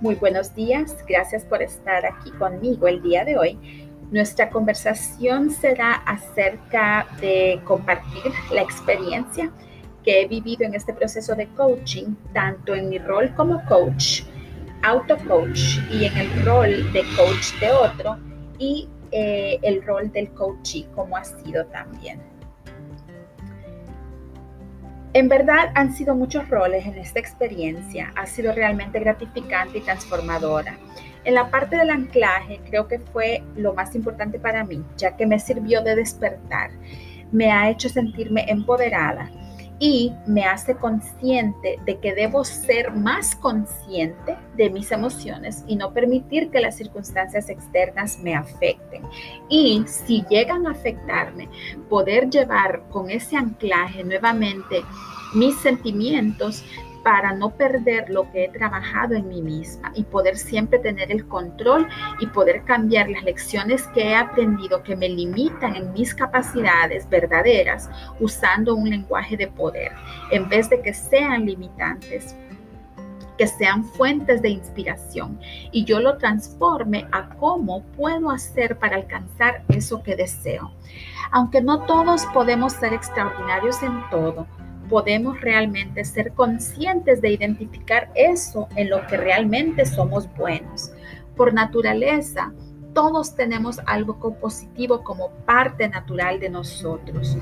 Muy buenos días, gracias por estar aquí conmigo el día de hoy. Nuestra conversación será acerca de compartir la experiencia que he vivido en este proceso de coaching, tanto en mi rol como coach, auto coach y en el rol de coach de otro y eh, el rol del coachee como ha sido también. En verdad han sido muchos roles en esta experiencia, ha sido realmente gratificante y transformadora. En la parte del anclaje creo que fue lo más importante para mí, ya que me sirvió de despertar, me ha hecho sentirme empoderada y me hace consciente de que debo ser más consciente de mis emociones y no permitir que las circunstancias externas me afecten. Y si llegan a afectarme, poder llevar con ese anclaje nuevamente mis sentimientos para no perder lo que he trabajado en mí misma y poder siempre tener el control y poder cambiar las lecciones que he aprendido que me limitan en mis capacidades verdaderas usando un lenguaje de poder, en vez de que sean limitantes que sean fuentes de inspiración y yo lo transforme a cómo puedo hacer para alcanzar eso que deseo. Aunque no todos podemos ser extraordinarios en todo, podemos realmente ser conscientes de identificar eso en lo que realmente somos buenos. Por naturaleza, todos tenemos algo positivo como parte natural de nosotros.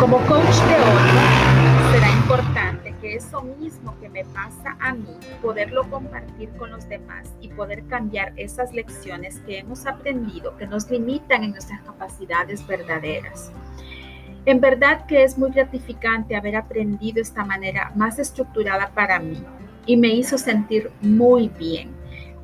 Como coach de otro, será importante que eso mismo que me pasa a mí, poderlo compartir con los demás y poder cambiar esas lecciones que hemos aprendido que nos limitan en nuestras capacidades verdaderas. En verdad que es muy gratificante haber aprendido esta manera más estructurada para mí y me hizo sentir muy bien.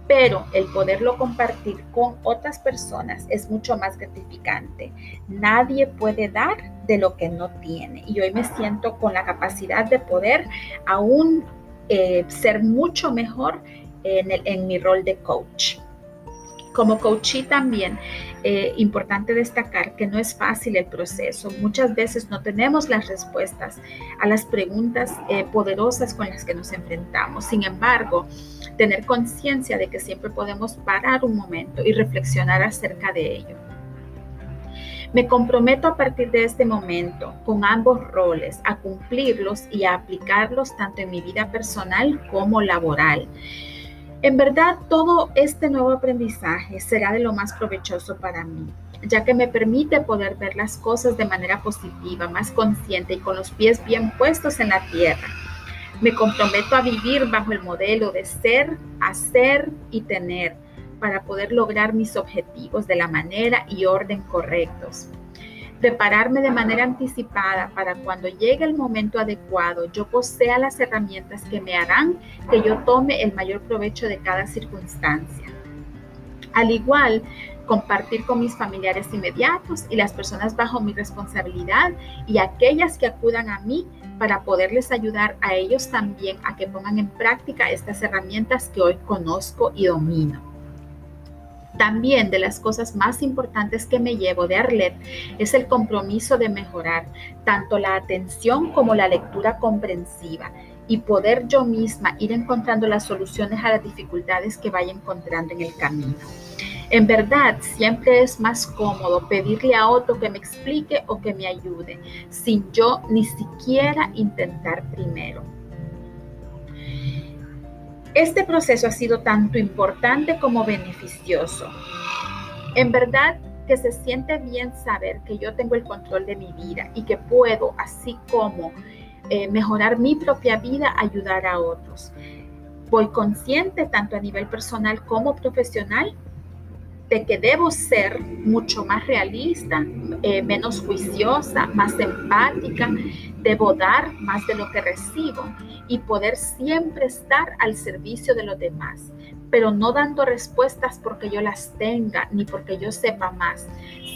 Pero el poderlo compartir con otras personas es mucho más gratificante. Nadie puede dar de lo que no tiene. Y hoy me siento con la capacidad de poder aún eh, ser mucho mejor en, en mi rol de coach. Como coachee también, eh, importante destacar que no es fácil el proceso. Muchas veces no tenemos las respuestas a las preguntas eh, poderosas con las que nos enfrentamos. Sin embargo, tener conciencia de que siempre podemos parar un momento y reflexionar acerca de ello. Me comprometo a partir de este momento con ambos roles a cumplirlos y a aplicarlos tanto en mi vida personal como laboral. En verdad, todo este nuevo aprendizaje será de lo más provechoso para mí, ya que me permite poder ver las cosas de manera positiva, más consciente y con los pies bien puestos en la tierra. Me comprometo a vivir bajo el modelo de ser, hacer y tener para poder lograr mis objetivos de la manera y orden correctos prepararme de manera anticipada para cuando llegue el momento adecuado, yo posea las herramientas que me harán que yo tome el mayor provecho de cada circunstancia. Al igual, compartir con mis familiares inmediatos y las personas bajo mi responsabilidad y aquellas que acudan a mí para poderles ayudar a ellos también a que pongan en práctica estas herramientas que hoy conozco y domino. También de las cosas más importantes que me llevo de Arlet es el compromiso de mejorar tanto la atención como la lectura comprensiva y poder yo misma ir encontrando las soluciones a las dificultades que vaya encontrando en el camino. En verdad, siempre es más cómodo pedirle a otro que me explique o que me ayude, sin yo ni siquiera intentar primero. Este proceso ha sido tanto importante como beneficioso. En verdad que se siente bien saber que yo tengo el control de mi vida y que puedo, así como eh, mejorar mi propia vida, ayudar a otros. Voy consciente, tanto a nivel personal como profesional, de que debo ser mucho más realista, eh, menos juiciosa, más empática, debo dar más de lo que recibo y poder siempre estar al servicio de los demás, pero no dando respuestas porque yo las tenga ni porque yo sepa más,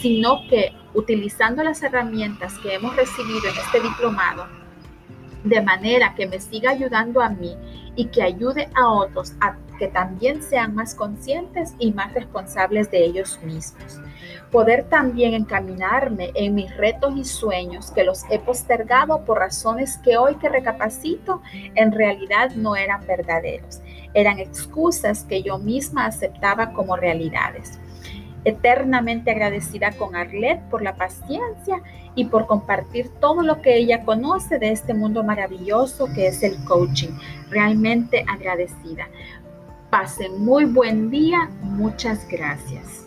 sino que utilizando las herramientas que hemos recibido en este diplomado, de manera que me siga ayudando a mí y que ayude a otros a que también sean más conscientes y más responsables de ellos mismos. Poder también encaminarme en mis retos y sueños que los he postergado por razones que hoy que recapacito en realidad no eran verdaderos. eran excusas que yo misma aceptaba como realidades. Eternamente agradecida con Arlette por la paciencia y por compartir todo lo que ella conoce de este mundo maravilloso que es el coaching. Realmente agradecida. Pasen muy buen día. Muchas gracias.